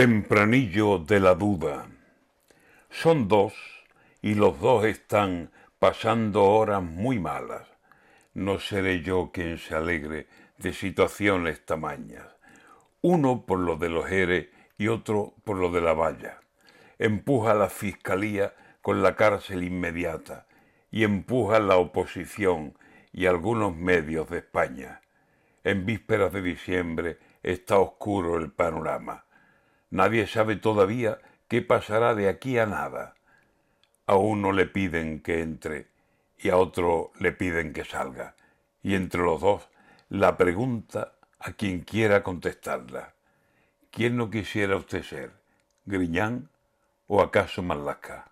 Tempranillo de la duda. Son dos y los dos están pasando horas muy malas. No seré yo quien se alegre de situaciones tamañas. Uno por lo de los eres y otro por lo de la valla. Empuja la fiscalía con la cárcel inmediata y empuja la oposición y algunos medios de España. En vísperas de diciembre está oscuro el panorama Nadie sabe todavía qué pasará de aquí a nada. A uno le piden que entre y a otro le piden que salga. Y entre los dos la pregunta a quien quiera contestarla. ¿Quién no quisiera usted ser? ¿Griñán o acaso Malaca?